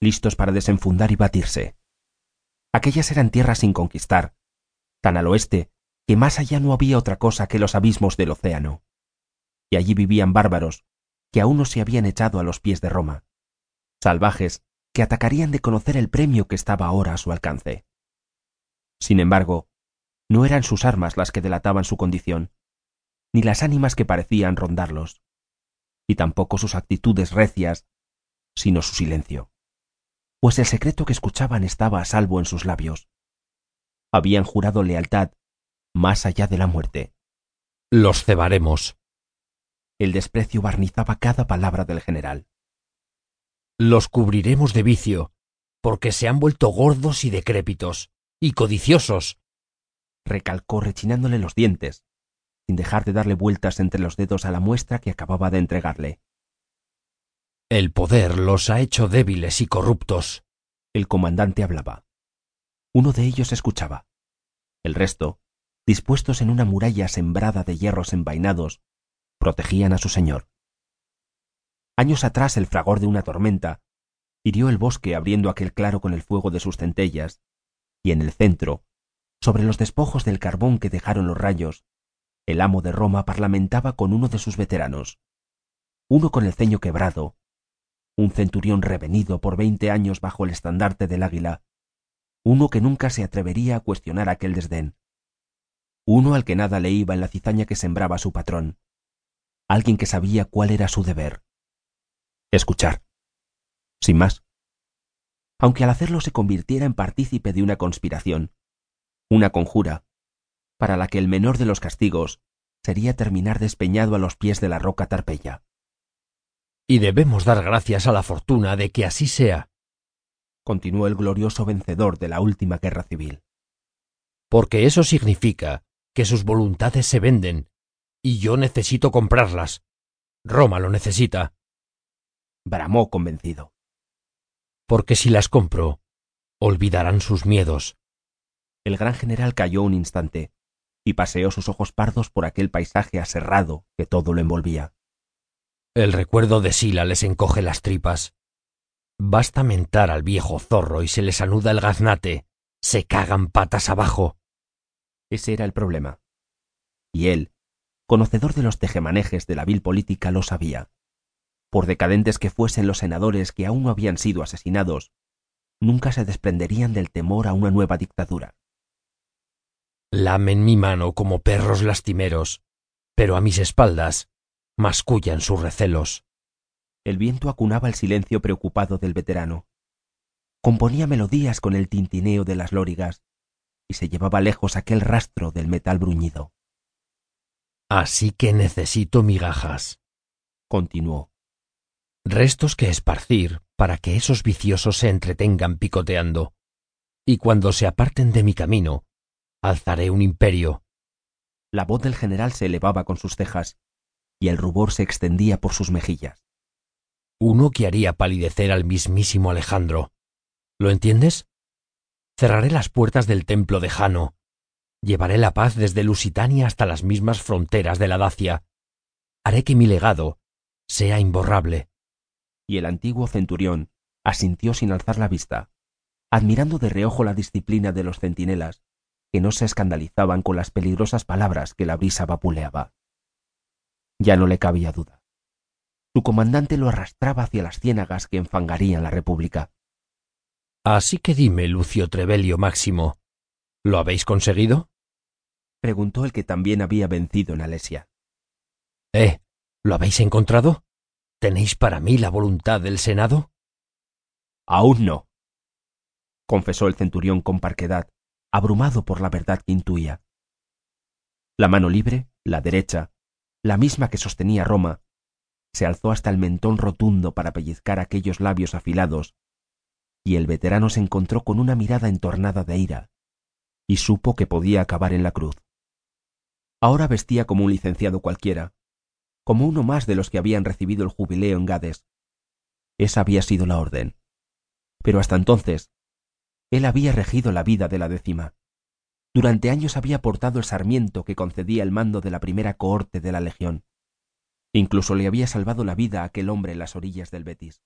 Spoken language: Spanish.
listos para desenfundar y batirse. Aquellas eran tierras sin conquistar, tan al oeste que más allá no había otra cosa que los abismos del océano. Y allí vivían bárbaros que aún no se habían echado a los pies de Roma, salvajes que atacarían de conocer el premio que estaba ahora a su alcance. Sin embargo, no eran sus armas las que delataban su condición, ni las ánimas que parecían rondarlos, y tampoco sus actitudes recias, sino su silencio, pues el secreto que escuchaban estaba a salvo en sus labios. Habían jurado lealtad más allá de la muerte. Los cebaremos. El desprecio barnizaba cada palabra del general. Los cubriremos de vicio, porque se han vuelto gordos y decrépitos, y codiciosos. Recalcó rechinándole los dientes, sin dejar de darle vueltas entre los dedos a la muestra que acababa de entregarle. El poder los ha hecho débiles y corruptos. El comandante hablaba. Uno de ellos escuchaba. El resto, dispuestos en una muralla sembrada de hierros envainados, protegían a su señor. Años atrás el fragor de una tormenta hirió el bosque abriendo aquel claro con el fuego de sus centellas, y en el centro, sobre los despojos del carbón que dejaron los rayos, el amo de Roma parlamentaba con uno de sus veteranos, uno con el ceño quebrado, un centurión revenido por veinte años bajo el estandarte del águila, uno que nunca se atrevería a cuestionar aquel desdén, uno al que nada le iba en la cizaña que sembraba su patrón, alguien que sabía cuál era su deber, escuchar. Sin más. Aunque al hacerlo se convirtiera en partícipe de una conspiración, una conjura, para la que el menor de los castigos sería terminar despeñado a los pies de la roca Tarpeya. Y debemos dar gracias a la fortuna de que así sea, continuó el glorioso vencedor de la última guerra civil. Porque eso significa que sus voluntades se venden, y yo necesito comprarlas. Roma lo necesita bramó convencido. Porque si las compro, olvidarán sus miedos. El gran general calló un instante y paseó sus ojos pardos por aquel paisaje aserrado que todo lo envolvía. El recuerdo de Sila les encoge las tripas. Basta mentar al viejo zorro y se les anuda el gaznate. Se cagan patas abajo. Ese era el problema. Y él, conocedor de los tejemanejes de la vil política, lo sabía por decadentes que fuesen los senadores que aún no habían sido asesinados, nunca se desprenderían del temor a una nueva dictadura. Lamen mi mano como perros lastimeros, pero a mis espaldas mascullan sus recelos. El viento acunaba el silencio preocupado del veterano. Componía melodías con el tintineo de las lórigas y se llevaba lejos aquel rastro del metal bruñido. Así que necesito migajas, continuó restos que esparcir para que esos viciosos se entretengan picoteando. Y cuando se aparten de mi camino, alzaré un imperio. La voz del general se elevaba con sus cejas, y el rubor se extendía por sus mejillas. Uno que haría palidecer al mismísimo Alejandro. ¿Lo entiendes? Cerraré las puertas del templo de Jano. Llevaré la paz desde Lusitania hasta las mismas fronteras de la Dacia. Haré que mi legado sea imborrable y el antiguo centurión asintió sin alzar la vista, admirando de reojo la disciplina de los centinelas, que no se escandalizaban con las peligrosas palabras que la brisa vapuleaba. Ya no le cabía duda. Su comandante lo arrastraba hacia las ciénagas que enfangarían la República. Así que dime, Lucio Trevelio Máximo, ¿lo habéis conseguido? preguntó el que también había vencido en Alesia. ¿Eh? ¿Lo habéis encontrado? ¿Tenéis para mí la voluntad del Senado? Aún no, confesó el centurión con parquedad, abrumado por la verdad que intuía. La mano libre, la derecha, la misma que sostenía Roma, se alzó hasta el mentón rotundo para pellizcar aquellos labios afilados, y el veterano se encontró con una mirada entornada de ira, y supo que podía acabar en la cruz. Ahora vestía como un licenciado cualquiera, como uno más de los que habían recibido el jubileo en Gades. Esa había sido la orden. Pero hasta entonces, él había regido la vida de la décima. Durante años había portado el sarmiento que concedía el mando de la primera cohorte de la Legión. Incluso le había salvado la vida a aquel hombre en las orillas del Betis.